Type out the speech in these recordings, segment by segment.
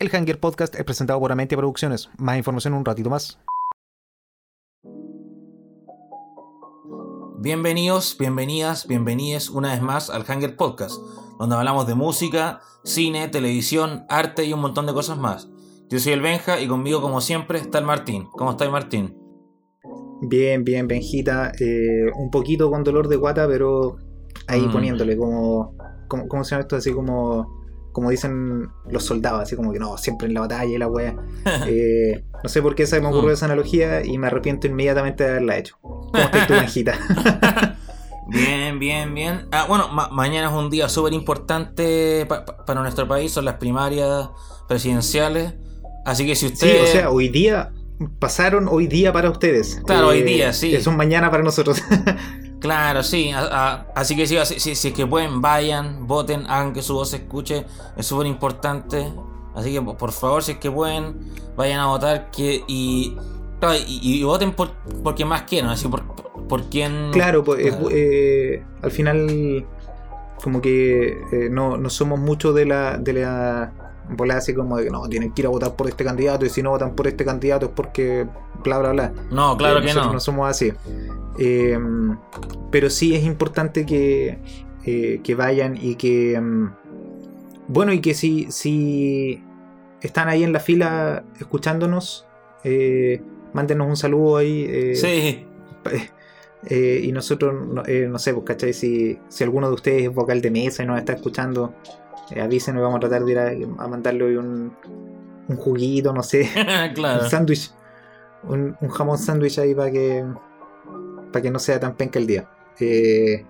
El Hanger Podcast es presentado por Amentia Producciones. Más información un ratito más. Bienvenidos, bienvenidas, bienvenides una vez más al Hanger Podcast, donde hablamos de música, cine, televisión, arte y un montón de cosas más. Yo soy el Benja y conmigo, como siempre, está el Martín. ¿Cómo estás, Martín? Bien, bien, Benjita. Eh, un poquito con dolor de guata, pero ahí Mm. poniéndole como, como. ¿Cómo se llama esto? Así como. Como dicen los soldados, así como que no, siempre en la batalla y la wea. Eh, no sé por qué se me ocurrió Mm. esa analogía y me arrepiento inmediatamente de haberla hecho. ¿Cómo estás tú, Benjita? Bien, bien, bien. Ah, bueno, ma- mañana es un día súper importante pa- pa- para nuestro país, son las primarias presidenciales. Así que si Sí, usted... o sea, hoy día. Pasaron hoy día para ustedes. Eh, Claro, hoy día, sí. Es un mañana para nosotros. Claro, sí. a- a- así que sí, así- si, si es que pueden, vayan, voten, hagan que su voz se escuche. Es súper importante. Así que por, favor, si es que pueden, vayan a votar que, y, claro, y, y voten por, por quien más quieran. Así por, por, por quien... Claro, pues eh, eh, al final como que eh, no, no somos mucho de la, de la volada así como de que no, tienen que ir a votar por este candidato y si no votan por este candidato es porque bla bla bla. No, claro Eh, que no. no somos así. Eh, pero sí es importante que, eh, que vayan y que... mm, bueno, y que si, si están ahí en la fila escuchándonos, eh, mándenos un saludo ahí. eh, Sí. eh, y nosotros, no, eh, no sé, pues, ¿cachai? Si, si alguno de ustedes es vocal de mesa y nos está escuchando, eh, avísenos y vamos a tratar de ir a, a mandarle hoy un, un juguito, no sé, claro. un sándwich, un, un jamón sándwich ahí para que, para que no sea tan penca el día. Eh,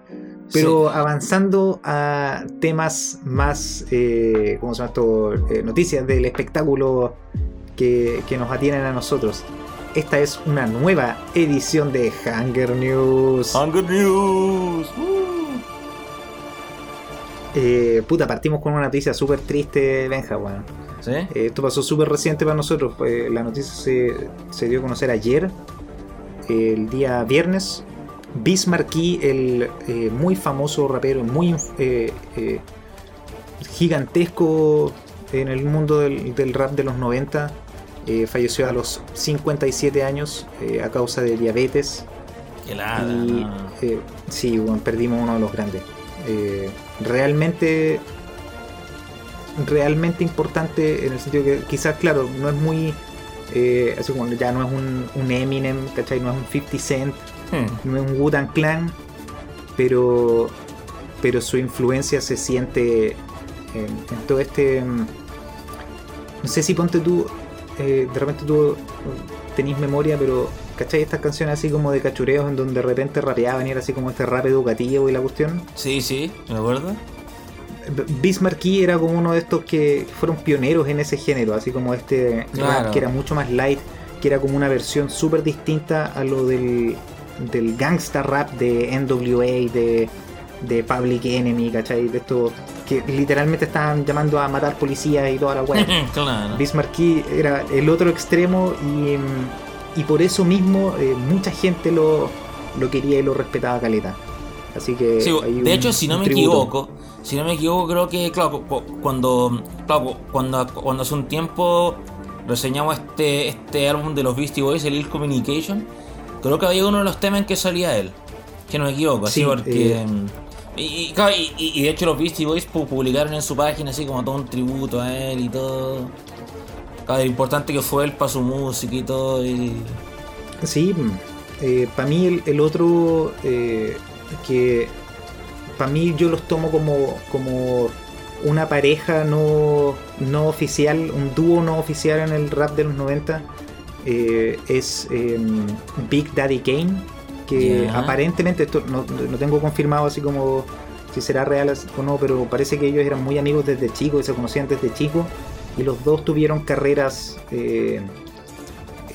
pero avanzando a temas más, eh, ¿cómo se llama esto? Eh, noticias del espectáculo que, que nos atienen a nosotros. Esta es una nueva edición de Hunger News. Hunger News. Puta, partimos con una noticia súper triste, Benja, weón. ¿Sí? Esto pasó súper reciente para nosotros. la noticia se, se dio a conocer ayer, el día viernes. Bismarcky, el eh, muy famoso rapero, muy eh, eh, gigantesco en el mundo del, del rap de los 90, eh, falleció a los 57 años a causa de diabetes. Lata, Y sí, bueno, perdimos uno de los grandes. Realmente, realmente importante en el sentido que quizás, claro, no es muy, eh, así como ya no es un, un Eminem, ¿cachai? No es un 50 Cent, Hmm. no es un Wu-Tang Clan, pero, pero su influencia se siente en, en todo este... mm, No sé si ponte tú, eh, de repente tú tenés memoria, pero ¿cachai? Estas canciones así como de cachureos en donde de repente rapeaban y era así como este rap educativo y la cuestión. Sí, sí, ¿me acuerdo? Bismarcky era como uno de estos que fueron pioneros en ese género, así como este Claro. rap que era mucho más light, que era como una versión súper distinta a lo del, del gangsta rap de NWA, de, de Public Enemy, ¿cachai? De estos que literalmente estaban llamando a matar policías y toda la weá. claro. Bismarcky era el otro extremo y, y por eso mismo eh, mucha gente lo, lo quería y lo respetaba caleta. Así que Sí, de un- hecho, si no me tributo. equivoco, si no me equivoco, creo que, claro, cu- cu- cuando, claro, cu- cuando, cuando hace un tiempo reseñamos este, este álbum de los Beastie Boys, el Ill Communication, creo que había uno de los temas en que salía él, que no me equivoco, así Sí, porque... eh. y, y, y- de hecho los Beastie Boys pu- publicaron en su página así como todo un tributo a él y todo. Claro, lo importante que fue él para su música y todo. Y... Sí, para mí el, el otro eh, que para mí yo los tomo como, como una pareja no, no oficial, un dúo no oficial en el rap de los 90 eh, es em, Big Daddy Kane, que aparentemente esto no, no tengo confirmado así como si será real o no, pero parece que ellos eran muy amigos desde chicos y se conocían desde chicos y los dos tuvieron carreras eh,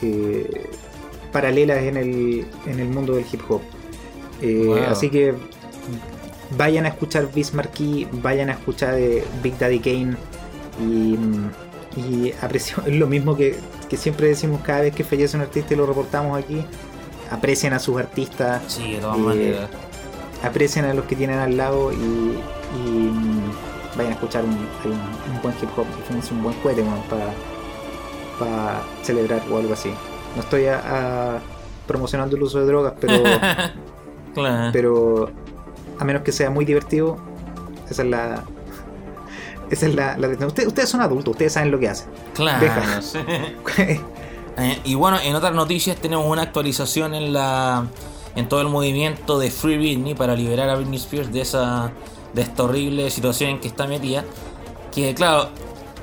eh, paralelas en el, en el mundo del hip hop. Wow. Así que vayan a escuchar Bismarcky, vayan a escuchar eh, Big Daddy Kane y, y aprecio, lo mismo que, que siempre decimos cada vez que fallece un artista y lo reportamos aquí. Aprecien a sus artistas, Sí, de todas Eh, maneras. aprecien a los que tienen al lado y, y, vayan a escuchar un, un, buen hip hop, un buen cohete para, para celebrar o algo así. No estoy a, promocionando el uso de drogas, pero, pero a menos que sea muy divertido, esa es la, esa es la, ustedes, son adultos, ustedes saben lo que hacen. Claro. Eh, y bueno, en otras noticias tenemos una actualización en la en todo el movimiento de Free Britney para liberar a Britney Spears de esa de esta horrible situación en que está metida. Que claro,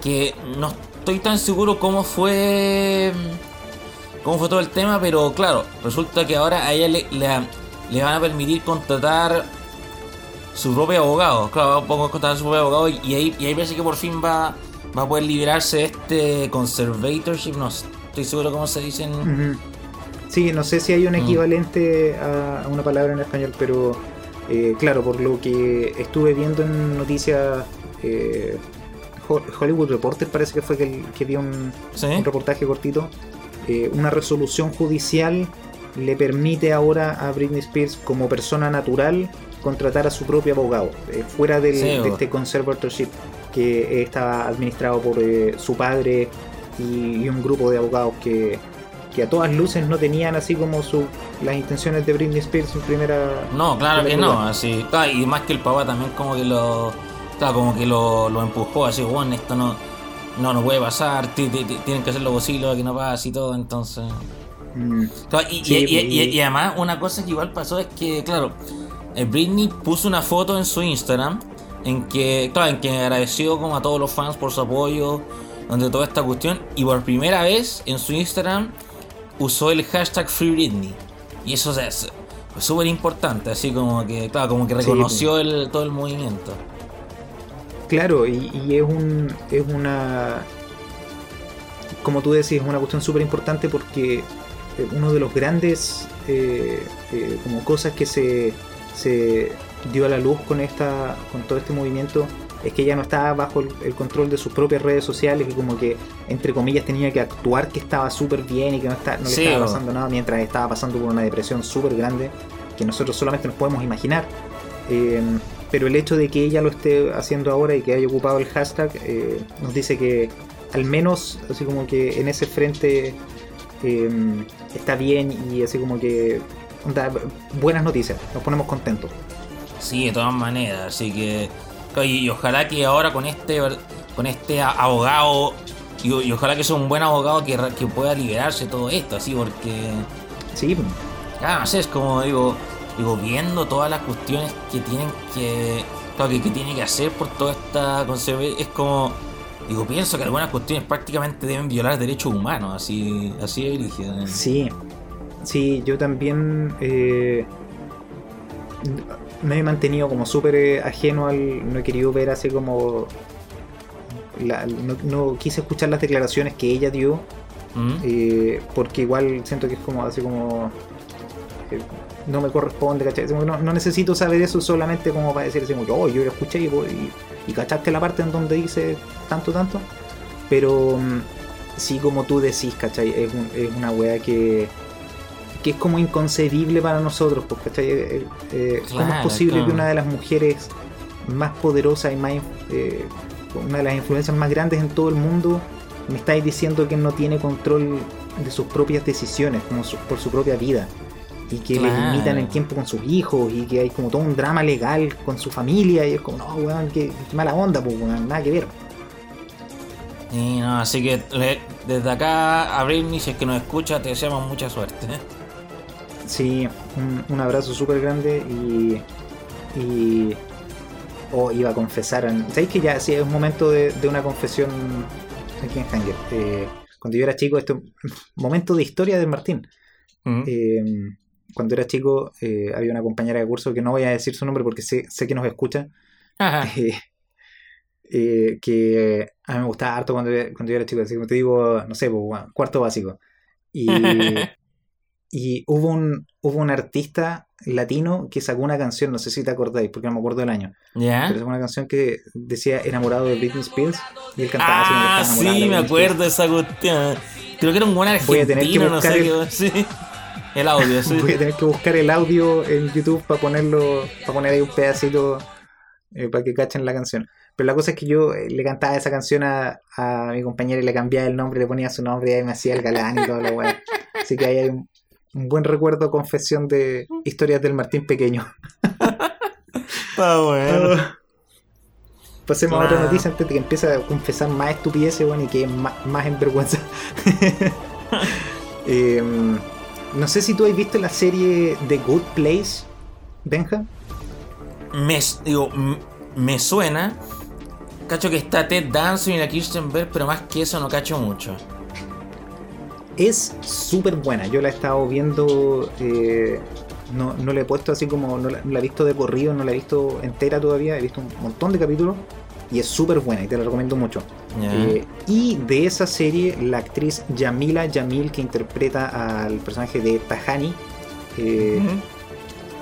que no estoy tan seguro cómo fue cómo fue todo el tema, pero claro, resulta que ahora a ella le, le van a permitir contratar su propio abogado. Claro, pongo a su propio abogado y ahí, y ahí parece que por fin va, va a poder liberarse de este conservatorship. No estoy seguro cómo se dicen. Sí, no sé si hay un mm. equivalente a, una palabra en español, pero eh, claro, por lo que estuve viendo en noticias. Eh, Hollywood Reporter parece que fue que, que vio un, reportaje cortito. Eh, una resolución judicial le permite ahora a Britney Spears como persona natural contratar a su propio abogado, eh, fuera del, de este conservatorship que estaba administrado por eh, su padre y, un grupo de abogados que, a todas luces no tenían así como su, las intenciones de Britney Spears en primera. No, claro que no, así. y más que el papá también como que lo. como que lo, empujó así, bueno, esto no, no, no puede pasar, tienen que hacer lo posible para que no pase y todo, entonces. Mm. y, además, una cosa que igual pasó es que, claro, Britney puso una foto en su Instagram en que, claro, en que agradeció como a todos los fans por su apoyo ante toda esta cuestión y por primera vez en su Instagram usó el hashtag Free Britney y eso es súper importante, así como que, claro, como que reconoció el, todo el movimiento. Claro, y, es un, es una, como tú decís, es una cuestión súper importante porque eh, uno de los grandes eh, como cosas que se se dio a la luz con esta con todo este movimiento es que ella no estaba bajo el, control de sus propias redes sociales y como que entre comillas tenía que actuar que estaba súper bien y que no, está, no le estaba pasando nada mientras estaba pasando por una depresión súper grande que nosotros solamente nos podemos imaginar. Em, pero el hecho de que ella lo esté haciendo ahora y que haya ocupado el hashtag eh, nos dice que al menos así como que en ese frente em, está bien y así como que buenas noticias, nos ponemos contentos. Sí, de todas maneras, así que y, ojalá que ahora con este con este abogado y, ojalá que sea un buen abogado que, que pueda liberarse todo esto, así porque sí, claro, no sé, es como digo, digo viendo todas las cuestiones que tienen que que, que tiene que hacer por toda esta es como digo pienso que algunas cuestiones prácticamente deben violar derechos humanos, así así de Sí, Sí, yo también eh, me he mantenido como súper eh, ajeno al. No he querido ver así como. no, quise escuchar las declaraciones que ella dio. Mm. Eh, porque igual siento que es como así como. no me corresponde, ¿cachai? No, necesito saber eso solamente como para decir así como oh, yo lo escuché y, y, cachaste la parte en donde dice tanto, tanto. Pero mm, sí, como tú decís, ¿cachai? Es, es una wea que que es como inconcebible para nosotros, porque eh, eh, ¿cómo es posible que una de las mujeres más poderosas y más eh, una de las influencias más grandes en todo el mundo me estáis diciendo que no tiene control de sus propias decisiones, como por su propia vida? Y que le limitan el tiempo con sus hijos y que hay como todo un drama legal con su familia y es como, no, weón, qué, mala onda, pues, nada que ver. Y no, así que desde acá a Britney, si es que nos escucha, te deseamos mucha suerte. Sí, un, abrazo súper grande y. y o iba a confesar. ¿Sabéis que ya sí es un momento de, una confesión aquí en Hanger? Eh, cuando yo era chico, esto momento de historia de Martín. Eh, cuando era chico, eh, había una compañera de curso que no voy a decir su nombre porque sé, sé que nos escucha. que a mí me gustaba harto cuando, cuando yo era chico, así como te digo, no sé, pues, cuarto básico. Y Y hubo un, hubo un artista latino que sacó una canción, no sé si te acordáis, porque no me acuerdo del año. ¿Ya? Pero sacó una canción que decía enamorado de Britney Spears y él cantaba ah, así. sí, me acuerdo de esa cuestión. Creo que era un buen argentino, Voy a tener que buscar no sé el, sí. el audio, sí. Voy a tener que buscar el audio en YouTube para ponerlo, para poner ahí un pedacito eh, para que cachen la canción. Pero la cosa es que yo eh, le cantaba esa canción a, a mi compañera y le cambiaba el nombre, le ponía su nombre y me hacía el galán y todo lo bueno. Así que ahí hay un, un buen recuerdo, confesión de historias del Martín Pequeño. Está bueno. Ah. Pasemos a otra noticia antes de que empiece a confesar más estupideces, bueno, y que más, más en vergüenza. Em, no sé si tú has visto la serie The Good Place, Benja. Me, digo, me suena. Cacho que está Ted Danson y la Kirsten Bell, pero más que eso no cacho mucho. Es súper buena. Yo la he estado viendo. eh, no, no la he puesto así como. No la, no la he visto de corrido, no la he visto entera todavía. He visto un montón de capítulos. Y es súper buena y te la recomiendo mucho. Eh, y de esa serie, la actriz Yamila Yamil, que interpreta al personaje de Tahani, eh,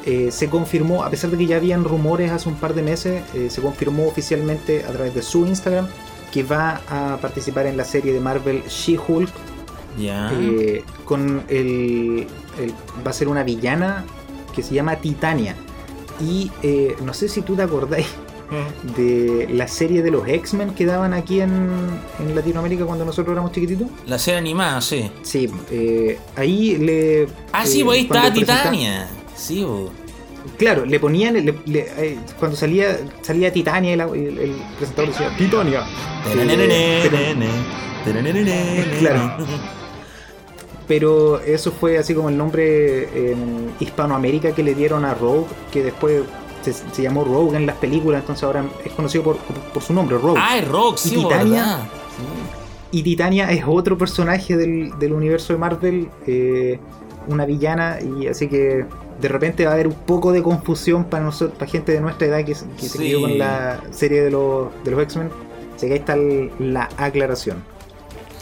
eh, se confirmó, a pesar de que ya habían rumores hace un par de meses, eh, se confirmó oficialmente a través de su Instagram que va a participar en la serie de Marvel She-Hulk Ya. eh, con el, el- va a ser una villana que se llama Titania y eh, no sé si tú te acordáis de la serie de los X-Men que daban aquí en, en Latinoamérica cuando nosotros éramos chiquititos La serie animada, sí. sí eh, ahí le Ah, sí, eh, pues ahí presenta- Titania. Sí, bo. Claro, le ponían, le- le- eh, cuando salía salía Titania, el, el- el presentador decía Titania. Eh, pero, Claro. Pero eso fue así como el nombre en Hispanoamérica que le dieron a Rogue, que después se, se llamó Rogue en las películas, entonces ahora es conocido por, por su nombre, Rogue. Ah, es Rock, sí, ¿Y Titania? ¿verdad? Y Titania es otro personaje del, del universo de Marvel, eh, una villana, y así que de repente va a haber un poco de confusión para nosotros, para gente de nuestra edad que, se- que se Sí. crió con la serie de los, de los X-Men. Así que ahí está el- la aclaración.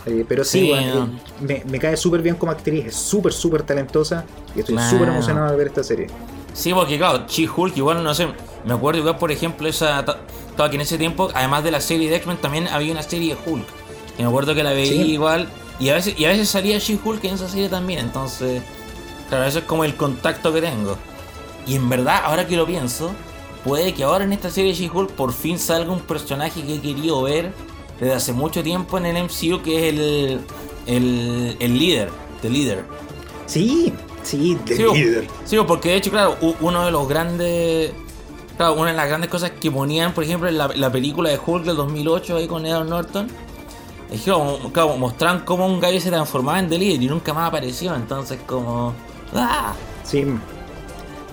Eh, pero sí, Sí, bueno, no. eh, me, me cae súper bien como actriz, es súper, súper talentosa y estoy Claro. súper emocionado de ver esta serie. Sí, porque claro, She-Hulk igual no sé. Me acuerdo igual, por ejemplo, esa. que en ese tiempo, además de la serie de X-Men, también había una serie de Hulk. Y me acuerdo que la veía Sí. igual. Y a veces, y a veces salía She-Hulk en esa serie también. Entonces, claro, eso es como el contacto que tengo. Y en verdad, ahora que lo pienso, puede que ahora en esta serie de She-Hulk por fin salga un personaje que he querido ver desde hace mucho tiempo en el MCU, que es el, el, el líder, el líder. Sí, sí, de Sí, líder. Sí, porque de hecho, claro, uno de los grandes. Claro, una de las grandes cosas que ponían, por ejemplo, en la, la película de Hulk del 2008 ahí con Edward Norton, es que claro, mostraban cómo un gallo se transformaba en The Leader y nunca más apareció, entonces como. ¡Ah! Sí.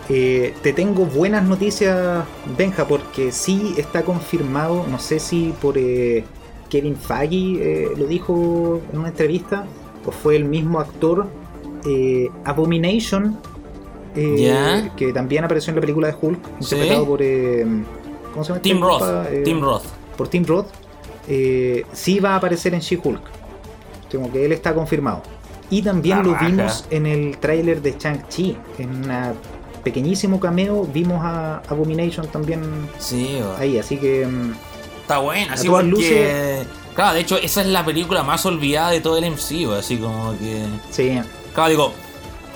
Eh, te tengo buenas noticias, Benja, porque sí está confirmado, no sé si por eh, Kevin Feige eh, lo dijo en una entrevista, o fue el mismo actor, eh, Abomination, eh, Ya. que también apareció en la película de Hulk, Sí. interpretado por... eh, ¿Cómo se llama? este Tim Roth? Eh, Tim Roth. Por Tim Roth, eh, sí va a aparecer en She-Hulk. Como que él está confirmado. Y también La lo raja. vimos en el tráiler de Shang-Chi. En un pequeñísimo cameo vimos a Abomination también Sí, ahí. Así que mm, está buena, así porque. Claro, de hecho, esa es la película más olvidada de todo el MCU, así como que. sí. Claro, digo,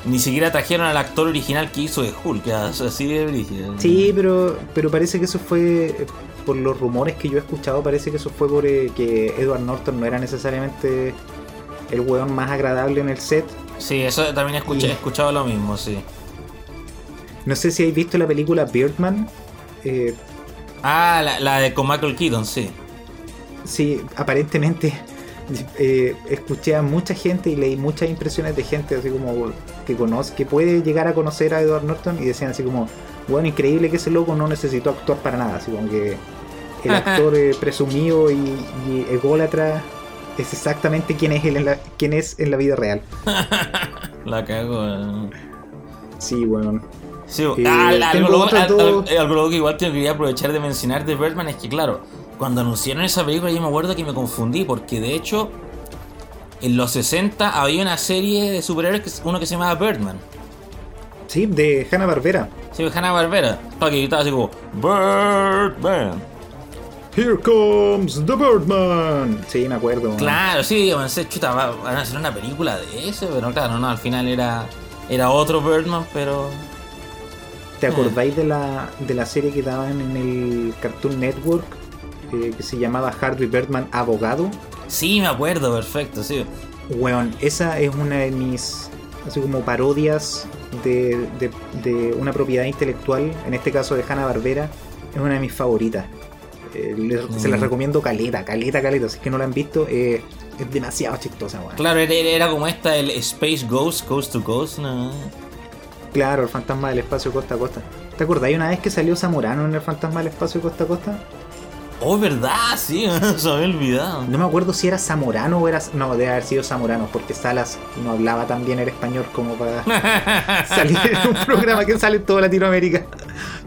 ni siquiera trajeron al actor original que hizo de Hulk, así de brígido. Sí, pero, pero parece que eso fue, por los rumores que yo he escuchado, parece que eso fue por eh, que Edward Norton no era necesariamente el weón más agradable en el set. Sí, eso también he escuchado, Y- he escuchado lo mismo, sí. No sé si habéis visto la película Birdman. Eh, Ah, la, la de con Michael Keaton, sí. Sí, aparentemente eh, escuché a mucha gente y leí muchas impresiones de gente así como que conoce, que puede llegar a conocer a Edward Norton y decían así como, bueno, increíble que ese loco no necesitó actuar para nada, así como que el actor eh, presumido y, y ególatra es exactamente quién es él en la, quién es en la vida real. La cago. eh. Sí, bueno. Sí, Eh, ah, algo, al- al- algo luego que igual te quería aprovechar de mencionar de Birdman es que, claro, cuando anunciaron esa película yo me acuerdo que me confundí, porque de hecho, en los 60 había una serie de superhéroes, uno que se llamaba Birdman. Sí, de Hanna Barbera. Sí, Hanna Barbera. Claro, que estaba así como, Birdman. Here comes the Birdman. Sí, me acuerdo. Claro, sí, pensé, chuta, va- van a hacer una película de ese, pero claro, no, al final era, era otro Birdman, pero. ¿Te acordáis de la, de la serie que daban en el Cartoon Network? eh, que se llamaba Harvey Birdman Abogado. Sí, me acuerdo, perfecto, sí. Weón, esa es una de mis, así como parodias de, de- de una propiedad intelectual, en este caso de Hanna Barbera, es una de mis favoritas. Eh, Se las Mm. recomiendo caleta, caleta, caleta. Si es que no la han visto, eh, es demasiado chistosa, weón. Claro, era, era como esta, el Space Ghost, Ghost to Ghost, ¿no? Claro, el fantasma del espacio costa a costa. ¿Te acordás una vez que salió Zamorano en el fantasma del espacio costa a costa? Oh, verdad, sí, se me había olvidado. No me acuerdo si era Zamorano o era. No, debe haber sido Zamorano, porque Salas no hablaba tan bien el español como para salir en un programa que sale en toda Latinoamérica.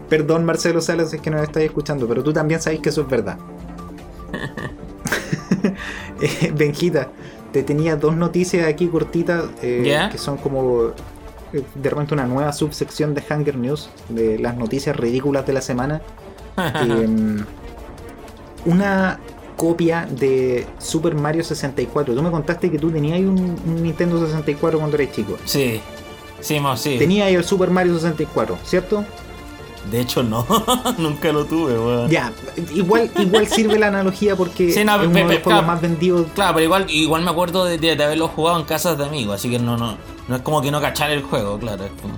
Perdón, Marcelo Salas, si es que no me estáis escuchando, pero tú también sabes que eso es verdad. Eh, Benjita, te tenía dos noticias aquí cortitas eh, que son como de repente una nueva subsección de Hunger News, de las noticias ridículas de la semana. Eh, una copia de Super Mario 64. Tú me contaste que tú tenías un, un Nintendo 64 cuando eras chico. sí, sí, mo, sí. Tenías el Super Mario 64, ¿cierto? De hecho, no, nunca lo tuve, weón. Ya, igual, igual sirve la analogía porque Sí, no, es uno pe- de los claro. más vendidos. Claro, pero igual, igual me acuerdo de, de- de haberlo jugado en casas de amigos, así que no, no, no es como que no cachar el juego, claro. es como-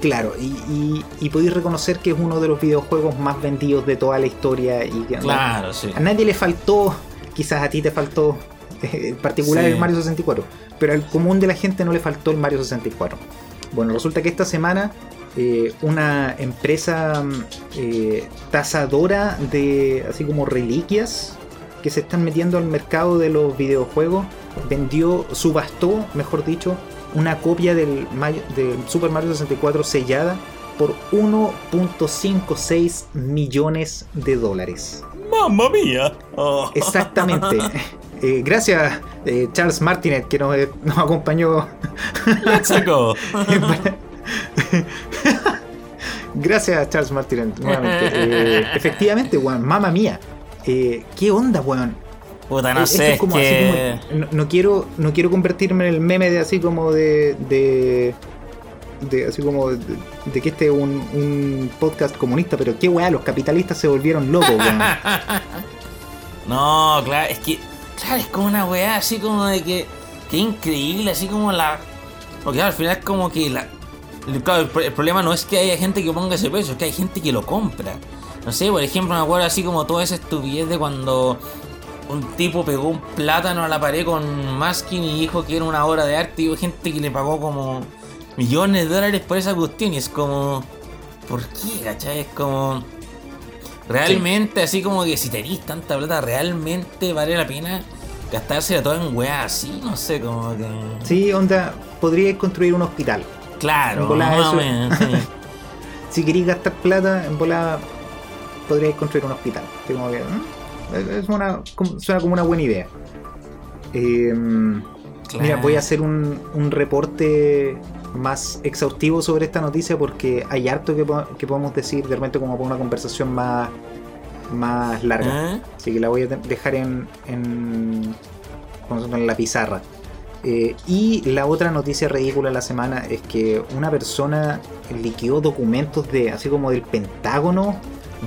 Claro, y, y, y podéis reconocer que es uno de los videojuegos más vendidos de toda la historia y que Claro, sí. a nadie le faltó, quizás a ti te faltó eh, en particular Sí. el Mario 64, pero al común de la gente no le faltó el Mario 64. Bueno, resulta que esta semana eh, una empresa mm, eh, tasadora de así como reliquias que se están metiendo al mercado de los videojuegos vendió, subastó, mejor dicho, una copia del, Super Mario 64 sellada por 1.56 millones de dólares. ¡Mamma mía! Oh. Exactamente. Eh, gracias, eh, Charles Martinet, que nos, eh, nos acompañó. Let's go. Gracias, Charles Martinet, nuevamente. Eh, efectivamente, weón, mamá mía. Eh, ¿Qué onda, weón? Puta, no Eh, esto sé, es es como que... así como- no, no quiero, no quiero convertirme en el meme de así como de. de, de así como de, de que este es un, un podcast comunista, pero qué weá, los capitalistas se volvieron locos, weón. No, claro, es que... Claro, es como una weá así como de que... Que increíble, así como la... Porque al final es como que la... Claro, el problema no es que haya gente que ponga ese precio, es que hay gente que lo compra. No sé, por ejemplo, me acuerdo así como toda esa estupidez de cuando un tipo pegó un plátano a la pared con masking y dijo que era una obra de arte y hubo gente que le pagó como millones de dólares por esa cuestión y es como... ¿Por qué, cachai? Es como... Realmente, así como que si tenéis tanta plata, realmente vale la pena gastársela toda en weá así, no sé, como que. Sí, onda, podríais construir un hospital. Claro, En volada más o eso- menos, sí. Si queréis gastar plata, en volada podríais construir un hospital. Así como que, ¿mm? es una, como- suena como una buena idea. Eh, Mira, voy a hacer un, un reporte más exhaustivo sobre esta noticia porque hay harto que, po- que podemos decir de repente como para una conversación más, más larga. ¿Eh? Así que la voy a dejar en, en, en la pizarra. Eh, y la otra noticia ridícula de la semana es que una persona liquidó documentos de así como del Pentágono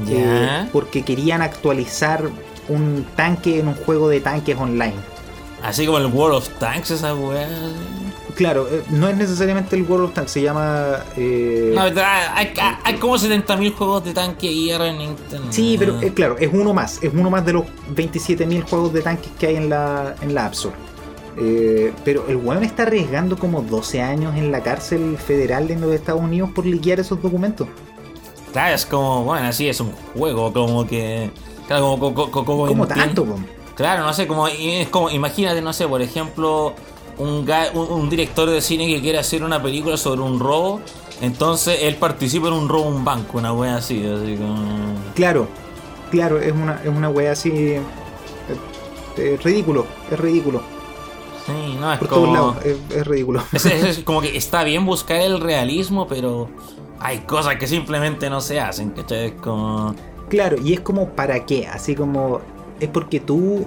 eh, porque querían actualizar un tanque en un juego de tanques online. Así como el World of Tanks, esa weá. Claro, eh, no es necesariamente el World of Tanks, se llama... verdad, hay, hay- hay como 70.000 juegos de tanque IR en Nintendo. sí, pero claro, es uno más, es uno más de los 27.000 juegos de tanques que hay en la, en la App Store. Eh, pero el weón está arriesgando como 12 años en la cárcel federal de los Estados Unidos por liquear esos documentos. Claro, es como, bueno, así es un juego, como que. Claro, como. como, como, como ¿Cómo entiendo- tanto, po? Claro, no sé, como, es como, imagínate, no sé, por ejemplo, un, ga- un, un director de cine que quiere hacer una película sobre un robo, entonces él participa en un robo a un banco, una wea así, así como... Claro, claro, es una, es una wea así... eh, eh, ridículo, es ridículo. Sí, no, es Por todos como... lados, es, es ridículo. Es, como que está bien buscar el realismo, pero hay cosas que simplemente no se hacen, ¿cachai? Es como... Claro, y es como para qué, así como es porque tú,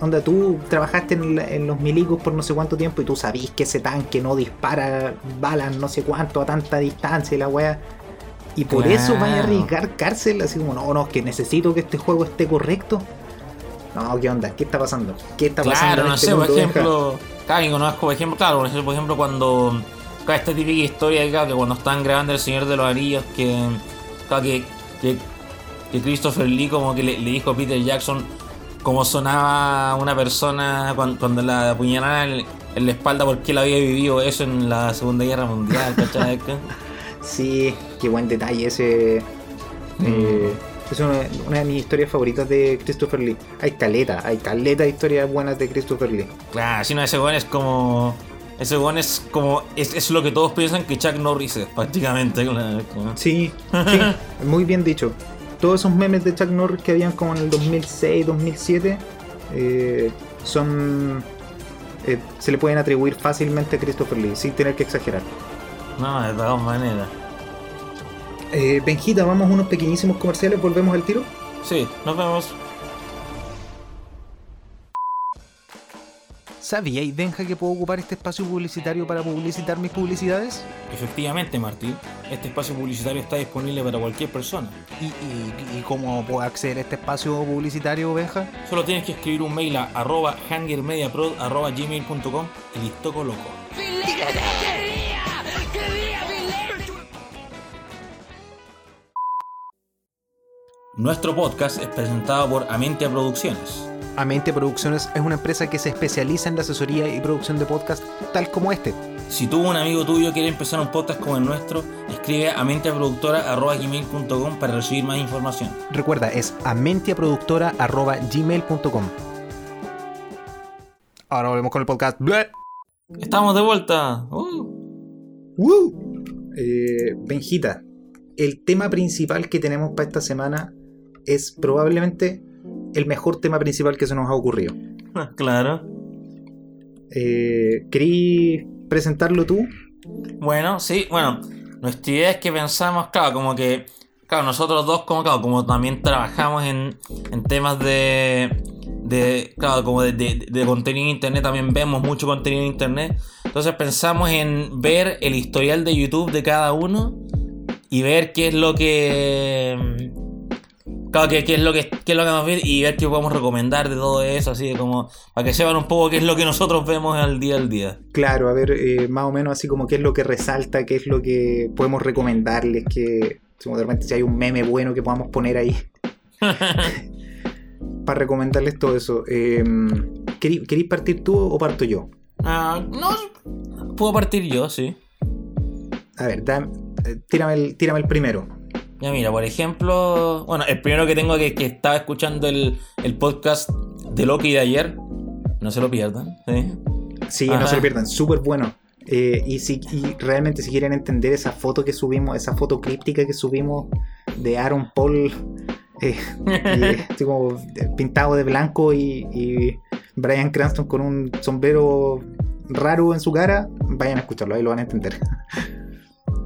onda, tú trabajaste en, la- en los milicos por no sé cuánto tiempo y tú sabís que ese tanque no dispara balas no sé cuánto a tanta distancia y la wea. Y por eso vaya a arriesgar cárcel, así como, no, no, es que necesito que este juego esté correcto. No, ¿qué onda? ¿Qué está pasando? ¿Qué está Claro, pasando? en no este sé, por ejemplo, claro, conozco, por ejemplo, claro, por ejemplo, por ejemplo, cuando, claro, esta típica historia, claro, que cuando están grabando El Señor de los Anillos, que, claro, que, que, que Christopher Lee como que le, le dijo a Peter Jackson cómo sonaba una persona cuando, cuando la apuñalaban en, en la espalda porque él había vivido eso en la Segunda Guerra Mundial, ¿cachai? Sí, qué buen detalle ese. Mm. eh, es una, una de mis historias favoritas de Christopher Lee. Hay caleta, hay caleta de historias buenas de Christopher Lee. Claro, si no, ese weón es como... Ese weón es como... Es, es lo que todos piensan que Chuck Norris es, prácticamente. Sí, sí, muy bien dicho. Todos esos memes de Chuck Norris que habían como en el 2006, 2007, eh, son. eh, se le pueden atribuir fácilmente a Christopher Lee, sin tener que exagerar. No, de todas maneras. Eh, Benjita, vamos a unos pequeñísimos comerciales, volvemos al tiro. Sí, nos vemos. ¿Sabíais, Benja, que puedo ocupar este espacio publicitario para publicitar mis publicidades? Efectivamente, Martín, este espacio publicitario está disponible para cualquier persona. ¿Y, y, y cómo puedo acceder a este espacio publicitario, Benja? Solo tienes que escribir un mail a arroba hangermediaprod arroba gmail.com y listo coloco. Nuestro podcast es presentado por Amentia Producciones. Amente Producciones es una empresa que se especializa en la asesoría y producción de podcast tal como este. Si tú o un amigo tuyo quiere empezar un podcast como el nuestro, escribe a mentiaproductora.gmail.com para recibir más información. Recuerda, es amentiaproductora.gmail.com Ahora volvemos con el podcast. ¡Bleh! ¡Estamos de vuelta! ¡Uh! ¡Woo! Eh, Benjita, el tema principal que tenemos para esta semana es probablemente el mejor tema principal que se nos ha ocurrido. Claro. Eh, ¿Querí presentarlo tú? Bueno, sí, bueno, nuestra idea es que pensamos, claro, como que, claro, nosotros dos, como, claro, como también trabajamos en, en temas de, de, claro, como de, de- de contenido en internet, también vemos mucho contenido en internet, entonces pensamos en ver el historial de YouTube de cada uno y ver qué es lo que... Claro, qué, qué es lo que qué es lo que vamos a ver y ver qué podemos recomendar de todo eso, así de como para que sepan un poco qué es lo que nosotros vemos al día al día. Claro, a ver, eh, más o menos así como qué es lo que resalta, qué es lo que podemos recomendarles, que repente si hay un meme bueno que podamos poner ahí para recomendarles todo eso. Eh, ¿querí- ¿Queréis partir tú o parto yo? Ah, no, puedo partir yo, sí. A ver, da- eh, tírame, el, tírame el primero. Ya mira, por ejemplo, bueno, el primero que tengo que, que estaba escuchando el, el podcast de Loki de ayer, no se lo pierdan, ¿sí? No se lo pierdan, súper bueno. Eh, y, si, y realmente si quieren entender esa foto que subimos, esa foto críptica que subimos de Aaron Paul, eh, eh, como pintado de blanco y, y Brian Cranston con un sombrero raro en su cara, vayan a escucharlo, ahí lo van a entender.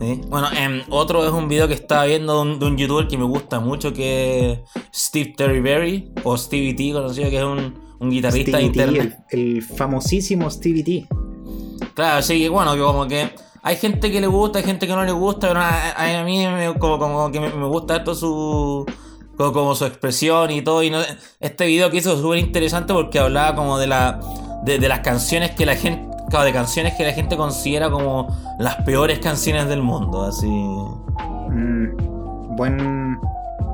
¿Sí? Bueno, em, otro es un video que estaba viendo de un, de un youtuber que me gusta mucho, que es Steve Terryberry, o Stevie T, conocido, que es un, un guitarrista internet. el, el famosísimo Stevie T. Claro, sí, que bueno, que como que hay gente que le gusta, hay gente que no le gusta, pero a, mí me, como, como que me, me gusta harto su como, como su expresión y todo. Y no, este video que hizo es súper interesante porque hablaba como de la de, de las canciones que la gente claro, de canciones que la gente considera como las peores canciones del mundo, así. Mm, buen,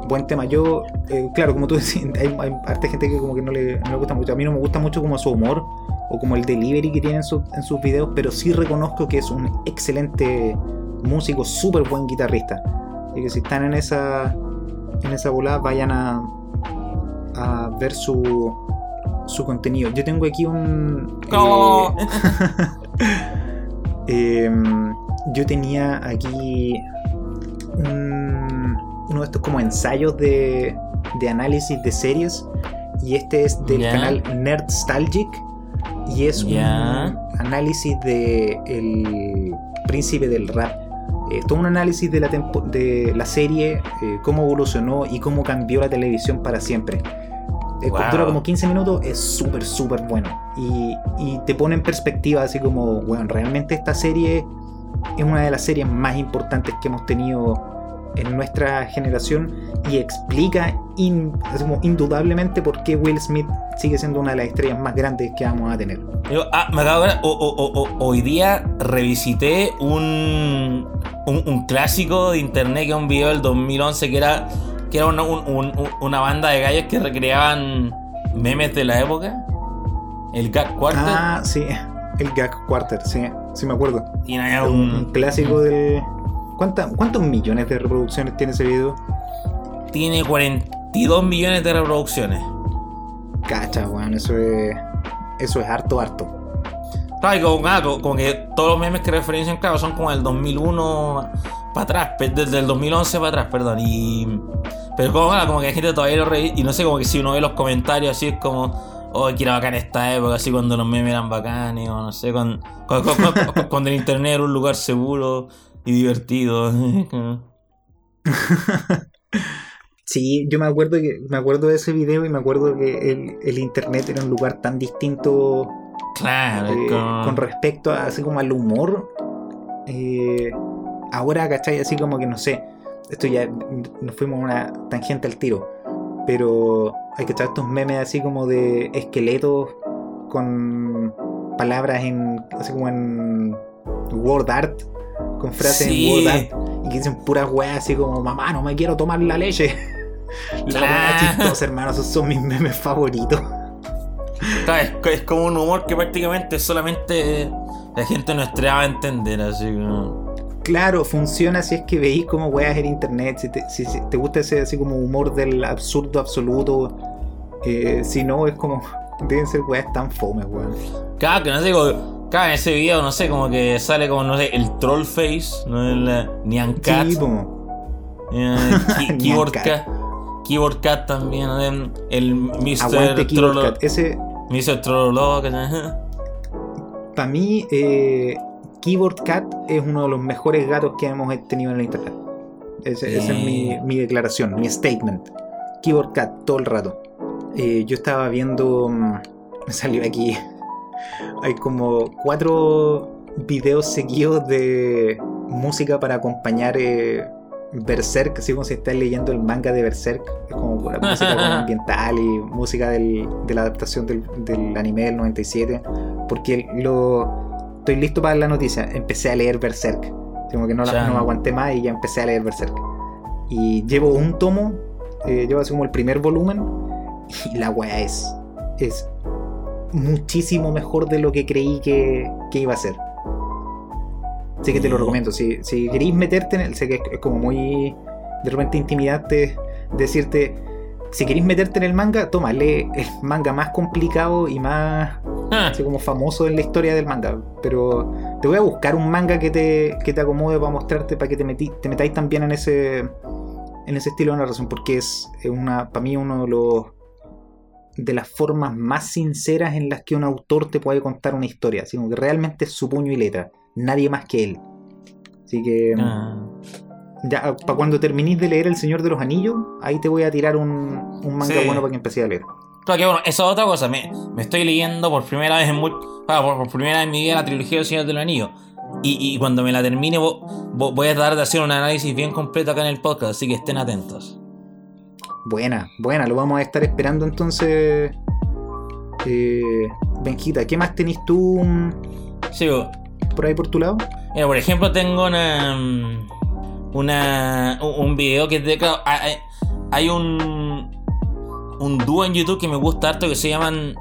buen tema. Yo, eh, claro, como tú decías, hay, hay harta gente que como que no le, no le gusta mucho. A mí no me gusta mucho como su humor o como el delivery que tiene en, su- en sus videos, pero sí reconozco que es un excelente músico, súper buen guitarrista. Así que si están en esa, en esa volada, vayan a, a ver su, su contenido. Yo tengo aquí un... No. eh, Em, yo tenía aquí un- uno de estos como ensayos de, de análisis de series y este es del Ya. canal Nerdstalgic y es un análisis de El Príncipe del Rap. Eh, todo un análisis de la, tempo- de la serie, eh, cómo evolucionó y cómo cambió la televisión para siempre. Eh, Wow. Dura como 15 minutos, es súper, súper bueno. Y, y te pone en perspectiva así como, bueno, realmente esta serie es una de las series más importantes que hemos tenido en nuestra generación y explica in- así como indudablemente por qué Will Smith sigue siendo una de las estrellas más grandes que vamos a tener. Yo, ah, me acabo de o- o- o- hoy día revisité un, un, un clásico de internet que es un video del 2011 que era, que era una, un- un- un- una banda de gallos que recreaban memes de la época. El Gag Quarter. Ah, sí, el Gag Quarter, sí, sí me acuerdo. y no un, clásico del... ¿Cuánta- ¿Cuántos millones de reproducciones tiene ese video? Tiene 42 millones de reproducciones. Cacha, weón, eso es... Eso es harto, harto. Claro, y como, como- como que todos los memes que referencian, claro, son como del 2001 para atrás, desde el 2011 para atrás, perdón. Y, pero como, como que hay gente todavía lo reí, y no sé, como que si uno ve los comentarios así es como, oh, que era bacán esta época, así cuando los memes eran bacanes, o no sé, cuando, cuando, cuando- cuando- cuando el internet era un lugar seguro y divertido. Sí, yo me acuerdo que me acuerdo de ese video y me acuerdo que el, el internet era un lugar tan distinto claro, eh, con respecto a, así como al humor. Eh, ahora, ¿cachai? Así como que no sé. Esto ya nos fuimos a una tangente al tiro. Pero hay que echar estos memes así como de esqueletos con palabras en. así como en word art. Con frases Sí. en word art. Y que dicen puras weas así como mamá, no me quiero tomar la leche. La wea chistosa, hermano, esos son mis memes favoritos. Es, es como un humor que prácticamente solamente la gente nuestra va a entender, así como... Claro, funciona si es que veis como weas en internet, si te, si- si te gusta ese así como humor del absurdo absoluto, eh, si no es como, deben ser weas tan fomes, weón. Claro, que no sé, como, claro, en ese video, no sé, como que sale como, no sé, el troll face, no el Nyan Cat, Sí, como, eh, Keyboard Cat, Keyboard Cat también, eh, el Mr. Cat. Ese, Mr. Trollo, que- para mí, eh, Keyboard Cat es uno de los mejores gatos que hemos tenido en el internet. Esa es mi, mi declaración, mi statement. Keyboard Cat, todo el rato. Eh, yo estaba viendo. mm, Me salió aquí. Hay como cuatro videos seguidos de música para acompañar eh, Berserk, así como si estás leyendo el manga de Berserk. Es como pura música ambiental y música del- de la adaptación del, del anime del 97. Porque lo. Estoy listo para la noticia. Empecé a leer Berserk. Como que no, la- Ya. no me aguanté más y ya empecé a leer Berserk. Y llevo un tomo, eh, llevo así como el primer volumen. Y la weá es. Es muchísimo mejor de lo que creí que, que iba a ser. Así que te lo recomiendo. Si, si queréis meterte en el. Sé que es, es como muy. De repente intimidante decirte. Si queréis meterte en el manga, toma, lee el manga más complicado y más así como famoso en la historia del manga. Pero te voy a buscar un manga que te, que te acomode para mostrarte, para que te, metí, te metáis también en ese en ese estilo de narración, porque es una para mí uno de los de las formas más sinceras en las que un autor te puede contar una historia, como que realmente es su puño y letra, nadie más que él. Así que Ah. ya para cuando terminéis de leer El Señor de los Anillos, ahí te voy a tirar un, un manga Sí. bueno para que empecéis a leer. Claro que bueno, eso es otra cosa. Me, me estoy leyendo por primera vez en muy, claro, por, por primera vez en mi vida la trilogía del Señor del Anillo. Y, y cuando me la termine vo- vo- voy a tratar de hacer un análisis bien completo acá en el podcast, así que estén atentos. Buena, buena, lo vamos a estar esperando entonces. Eh, Benjita, ¿qué más tenés tú mm, Sigo. por ahí por tu lado? Mira, por ejemplo, tengo una. una un video que es de. claro, hay- hay un. Un dúo en YouTube que me gusta harto que se llaman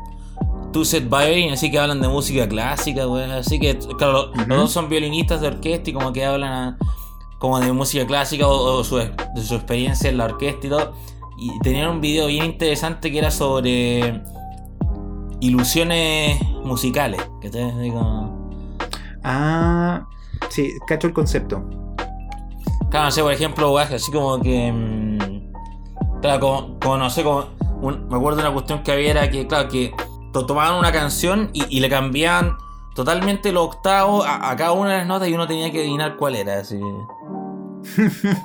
Two Set Violin, así que hablan de música clásica, güey. Así que, claro, los, dos son violinistas de orquesta y como que hablan a- como de música clásica o, o su, de su experiencia en la orquesta y todo. Y tenían un video bien interesante que era sobre ilusiones musicales. Que te digo. Ah, sí, cacho el concepto. Claro, no sé, por ejemplo, así como que. mm, claro, como, como no sé, como. Un- me acuerdo de una cuestión que había era que, claro, que to- tomaban una canción y, y le cambiaban totalmente los octavos a, a cada una de las notas y uno tenía que adivinar cuál era, así.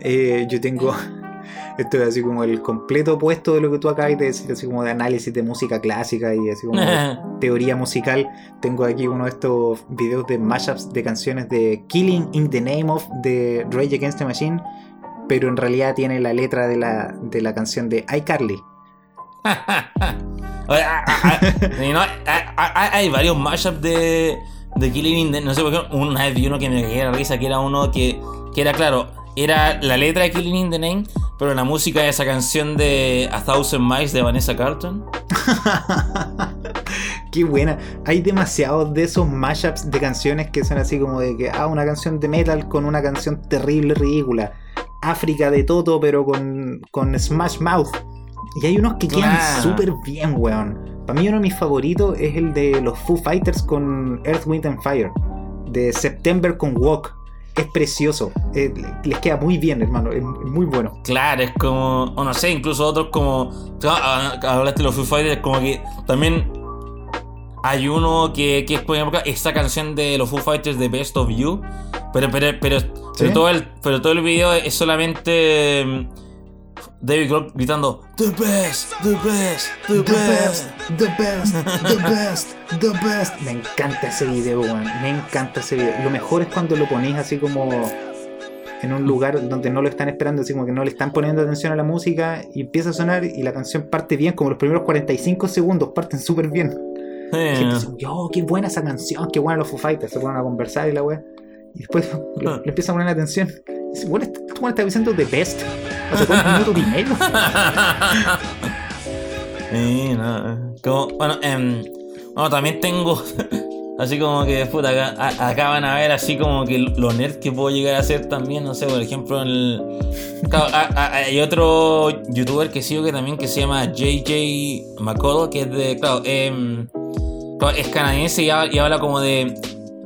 Eh, yo tengo. Esto es así como el completo opuesto de lo que tú acabas de decir, así como de análisis de música clásica y así como de teoría musical. Tengo aquí uno de estos videos de mashups de canciones de Killing in the Name of de Rage Against the Machine, pero en realidad tiene la letra de la, de la canción de iCarly. Ah, ah, ah, hay varios mashups de, de Killing in the No sé por qué. Una vez vi uno que me cagué la risa, que era uno que, que era claro. Era la letra de Killing in the Name, pero la música de esa canción de A Thousand Miles de Vanessa Carlton. Qué buena. Hay demasiados de esos mashups de canciones que son así como de que, ah, una canción de metal con una canción terrible, ridícula. África de Toto, pero con, con Smash Mouth. Y hay unos que quedan súper bien, weón. Para mí uno de mis favoritos es el de los Foo Fighters con Earth, Wind and Fire. De September con Walk. Es precioso. Eh, les queda muy bien, hermano. Es muy bueno. Claro, es como. O no sé, incluso otros como. Hablaste de los Foo Fighters, como que también. Hay uno que, que es, por ejemplo, esta canción de los Foo Fighters de Best of You. Pero, pero, pero, todo, el, pero todo el video es solamente. mm, David Grohl gritando: The best, the best, the, best. the best, the best, the best. Me encanta ese video, weón. Me encanta ese video. Lo mejor es cuando lo ponéis así como en un lugar donde no lo están esperando, así como que no le están poniendo atención a la música y empieza a sonar y la canción parte bien, como los primeros 45 segundos parten súper bien. Y Eh, oh, qué buena esa canción, qué buena los Foo Fighters, se ponen a conversar y la weá. Y después le, le empieza a poner atención. Y dice, bueno, este weón está diciendo The Best. Hace dos minutos y medio. Sí, no, como, bueno, em, bueno, también tengo. Así como que, puta, acá, a- acá van a ver así como que lo nerd que puedo llegar a ser también, no sé, por ejemplo, el, claro, a- hay otro youtuber que sigo que también que se llama JJ McCall, que es de, claro, claro, es canadiense y habla, y habla como de,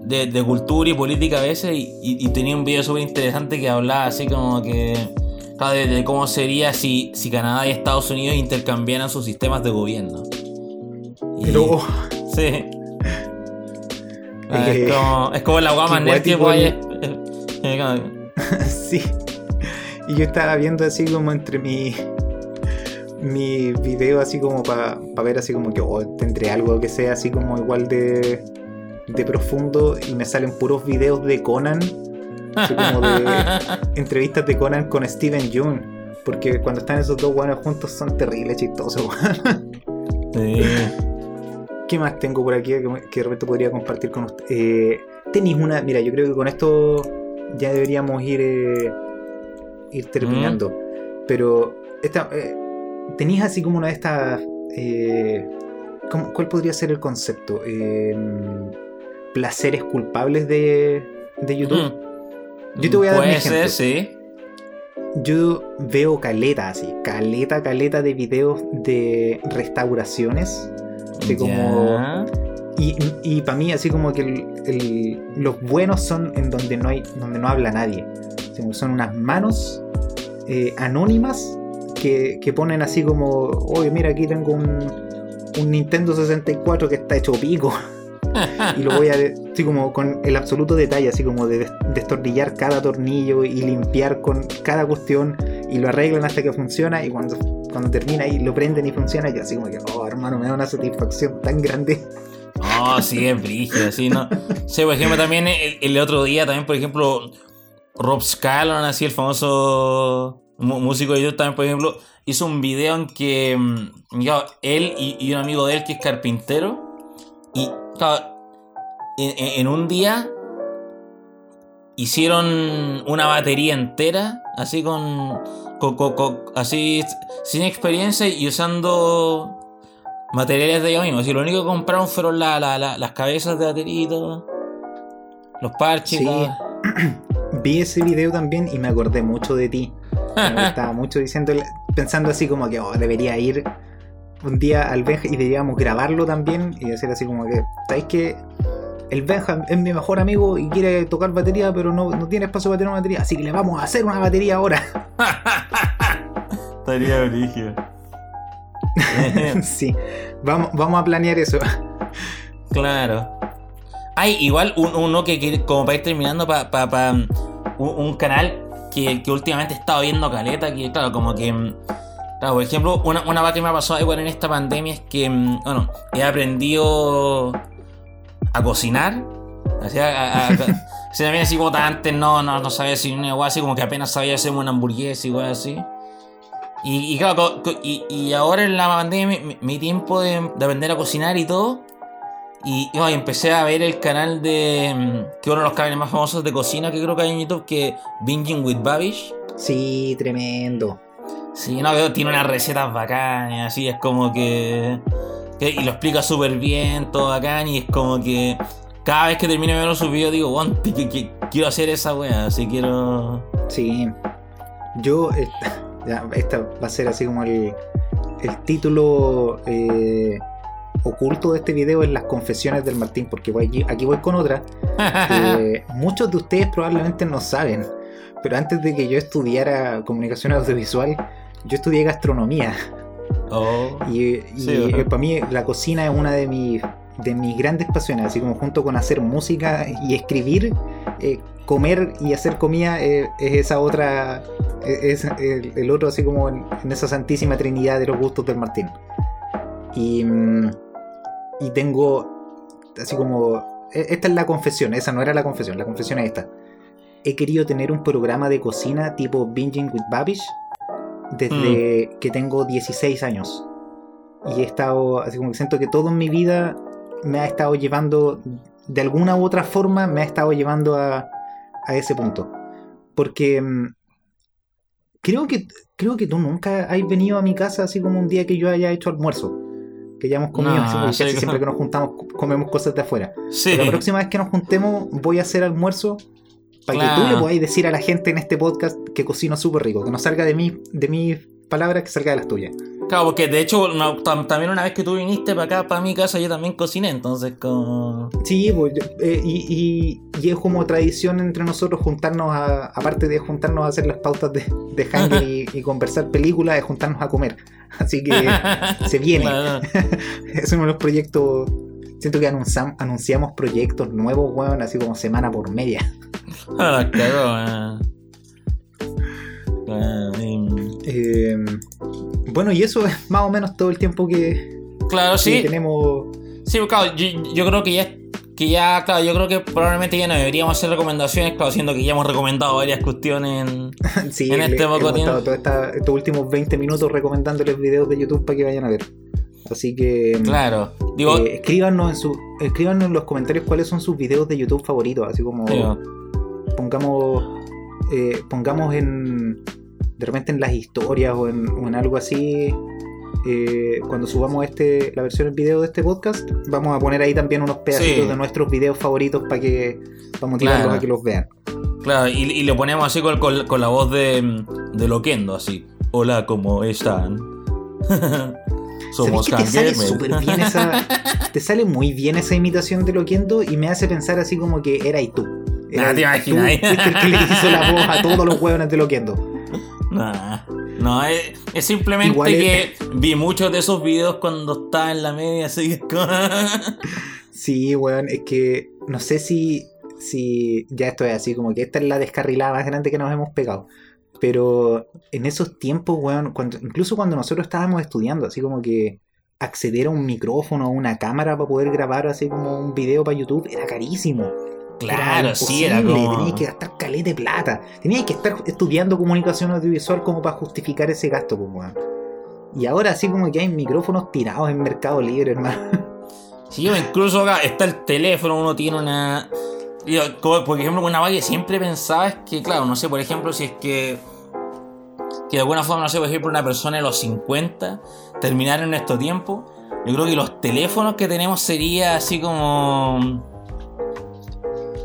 de, de cultura y política a veces, y, y- y tenía un video súper interesante que hablaba así como que, claro, de, de cómo sería si, si Canadá y Estados Unidos intercambiaran sus sistemas de gobierno. Y- Pero, Sí. Ah, Eh, es, como, es como la guama nerd que el- eh, como- sí. Y yo estaba viendo así como entre mi. Mi video así como para ver así como que oh, tendré algo que sea así como igual de, de profundo y me salen puros videos de Conan, así como de entrevistas de Conan con Steven Yeun, porque cuando están esos dos buenos juntos son terribles chistosos. Sí. ¿Qué más tengo por aquí que, que de repente podría compartir con usted? Eh, tenéis una. Mira, yo creo que con esto ya deberíamos ir, eh, ir terminando. Pero esta, eh, tenéis así como una de estas. eh, ¿cómo- ¿Cuál podría ser el concepto? Eh, placeres culpables de, de YouTube. Mm. Yo te voy a dar un Puede ejemplo. ser, sí. Yo veo caleta así, caleta, caleta de videos de restauraciones. De como. Ya. Y, y para mí, así como que el- el- los buenos son en donde no hay, donde no habla nadie. Son unas manos eh, anónimas que, que ponen así como, oye, mira, aquí tengo un, un Nintendo 64 que está hecho pico. y lo voy a, así como con el absoluto detalle, así como de des- destornillar cada tornillo y limpiar con cada cuestión y lo arreglan hasta que funciona y cuando, cuando termina y lo prenden y funciona, y así como que, oh, hermano, me da una satisfacción tan grande. Oh, sí, es brígido, sí, ¿no? Sí, por ejemplo, también el, el otro día, también, por ejemplo, Rob Scallon, así, el famoso músico de YouTube, también, por ejemplo, hizo un video en que, mm, él y, un amigo de él que es carpintero, y, claro, en- en un día hicieron una batería entera, así con, así, sin experiencia y usando materiales de ellos mismos. Y lo único que compraron fueron la- la- la- las cabezas de todo. Los parches. Sí. Vi ese video también y me acordé mucho de ti. Estaba mucho diciendo, pensando así como que oh, debería ir un día al Benja y deberíamos grabarlo también y decir así como que, ¿sabéis que el Benja es mi mejor amigo y quiere tocar batería, pero no, no tiene espacio para tener una batería, así que le vamos a hacer una batería ahora? Estaría brígido. sí, vamos, vamos a planear eso. Claro. Hay igual un- uno que, quiere- como para ir terminando, para un, un canal que, que últimamente he estado viendo caleta, que claro, como que... mm, Claro, por ejemplo, una, una cosa que me ha pasado igual en esta pandemia es que, mm, bueno, he aprendido a cocinar. Así, a, a- a- si también así como antes no, no, no sabía si una igual así como que apenas sabía hacer una hamburguesa y así. Y, y claro, y, y ahora en la pandemia mi, mi- tiempo de, de aprender a cocinar y todo. Y, y, empecé a ver el canal de. mm, Que uno de los canales más famosos de cocina que creo que hay en YouTube, que Binging with Babish. Sí, tremendo. Sí, no, que tiene unas recetas bacanas, así es como que- y lo explica súper bien, todo bacán, y es como que cada vez que termino de ver sus videos digo, "Weón, que- que- que quiero hacer esa wea, así quiero. Sí. Yo. eh, esta va a ser así como el, el título eh, oculto de este video es las confesiones del Martín, porque voy aquí, aquí voy con otra. que muchos de ustedes probablemente no saben, pero antes de que yo estudiara comunicación audiovisual, yo estudié gastronomía. Oh. Y, y, Sí, para mí la cocina es una de mis, de mis grandes pasiones, así como junto con hacer música y escribir, eh, comer y hacer comida eh, es esa otra, eh, es el, el otro así como en, en esa santísima trinidad de los gustos del Martín. Y, y tengo así como, e- esta es la confesión, esa no era la confesión, la confesión es esta. He querido tener un programa de cocina tipo Binging with Babish desde que tengo 16 años. Y he estado, así como que siento que todo en mi vida me ha estado llevando, de alguna u otra forma, me ha estado llevando a, a ese punto. Porque mm, creo que, creo que tú nunca has venido a mi casa así como un día que yo haya hecho almuerzo. Que ya hemos comido, No, así sí, casi no. siempre que nos juntamos comemos cosas de afuera. Sí. Pero la próxima vez que nos juntemos voy a hacer almuerzo para que tú le podáis decir a la gente en este podcast que cocino súper rico, que no salga de mí, de mis palabras, que salga de las tuyas. Claro, porque de hecho no, tam- también una vez que tú viniste para acá, para mi casa, yo también cociné, entonces como... Sí, pues, yo- eh, y, y- y es como tradición entre nosotros juntarnos a, aparte de juntarnos a hacer las pautas de, de Hunger y, y conversar películas, es juntarnos a comer. Así que se viene. Claro. es uno de los proyectos. Siento que anunciam- anunciamos proyectos nuevos, weón, así como semana por media. Ah, la cagó, eh. Ah, Eh, bueno, y eso es más o menos todo el tiempo que, Claro, que sí. tenemos. Sí, pues, claro, yo, yo creo que ya, que ya, claro, yo creo que probablemente ya no deberíamos hacer recomendaciones, claro, siendo que ya hemos recomendado varias cuestiones en... Sí, En este poco tiempo. esta- estos últimos 20 minutos recomendándoles videos de YouTube para que vayan a ver. Así que. Claro, digo, eh, escríbanos, en su, escríbanos en los comentarios cuáles son sus videos de YouTube favoritos. Así como digo, pongamos. eh, pongamos en. De repente en las historias o en, o en algo así. eh, cuando subamos este la versión en video de este podcast, vamos a poner ahí también unos pedacitos Sí. de nuestros videos favoritos para que. para motivarlos Claro. a que los vean. claro, y, y lo ponemos así con, con- con la voz de, de Loquendo, así. Hola, ¿cómo están? Somos ¿Sabes que te sale súper bien esa. te sale muy bien esa imitación de Loquendo y me hace pensar así como que era y tú. Era Ah, te tú, imaginas. fuiste el que le hizo la voz a todos los huevones de Loquendo. Nah, no, es, es simplemente Igual que es- vi muchos de esos videos cuando estaba en la media, así que... Sí, weón, es que no sé si, si ya esto es así, como que esta es la descarrilada más grande que nos hemos pegado. Pero en esos tiempos, weón, cuando, incluso cuando nosotros estábamos estudiando, así como que acceder a un micrófono o una cámara para poder grabar así como un video para YouTube era carísimo. Claro, sí, era como... Tenías que gastar caleta de plata. Tenías que estar estudiando comunicación audiovisual como para justificar ese gasto, pues, weón. Y ahora así como que hay micrófonos tirados en Mercado Libre, hermano. Sí, incluso acá está el teléfono, uno tiene una... Como, por ejemplo, una vaga que siempre pensaba es que, claro, no sé, por ejemplo, si es que... Que de alguna forma, no sé, por ejemplo, una persona de los 50 terminara en nuestro tiempo, yo creo que los teléfonos que tenemos sería así como...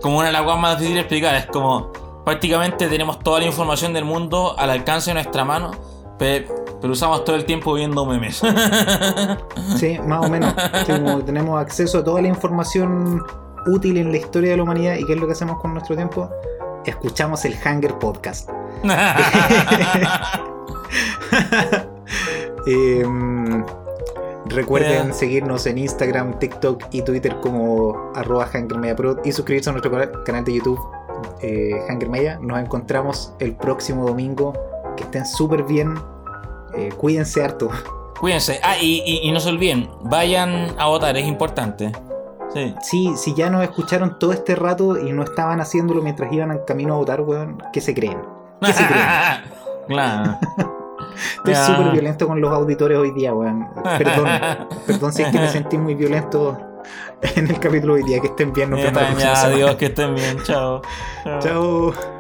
Como una de las cosas más difíciles de explicar, es como... Prácticamente tenemos toda la información del mundo al alcance de nuestra mano, pe- pero usamos todo el tiempo viendo memes. Sí, más o menos. Como tenemos acceso a toda la información útil en la historia de la humanidad. ¿Y qué es lo que hacemos con nuestro tiempo? Escuchamos el Hunger Podcast. Em, recuerden seguirnos en Instagram, TikTok y Twitter como arroba y suscribirse a nuestro cana- canal de YouTube eh, Hanger Media. Nos encontramos el próximo domingo. Que estén súper bien. Eh, cuídense harto. Cuídense. Ah, y, y- y no se olviden, vayan a votar, es importante. Sí. Sí, si ya nos escucharon todo este rato y no estaban haciéndolo mientras iban en camino a votar, weón, ¿qué se creen? ¿Qué se creen? claro. Estoy Ya. súper violento con los auditores hoy día, weón. Perdón, perdón si es que me sentí muy violento en el capítulo hoy día. Que estén bien, nos vemos adiós, que estén bien. Chao. Chao.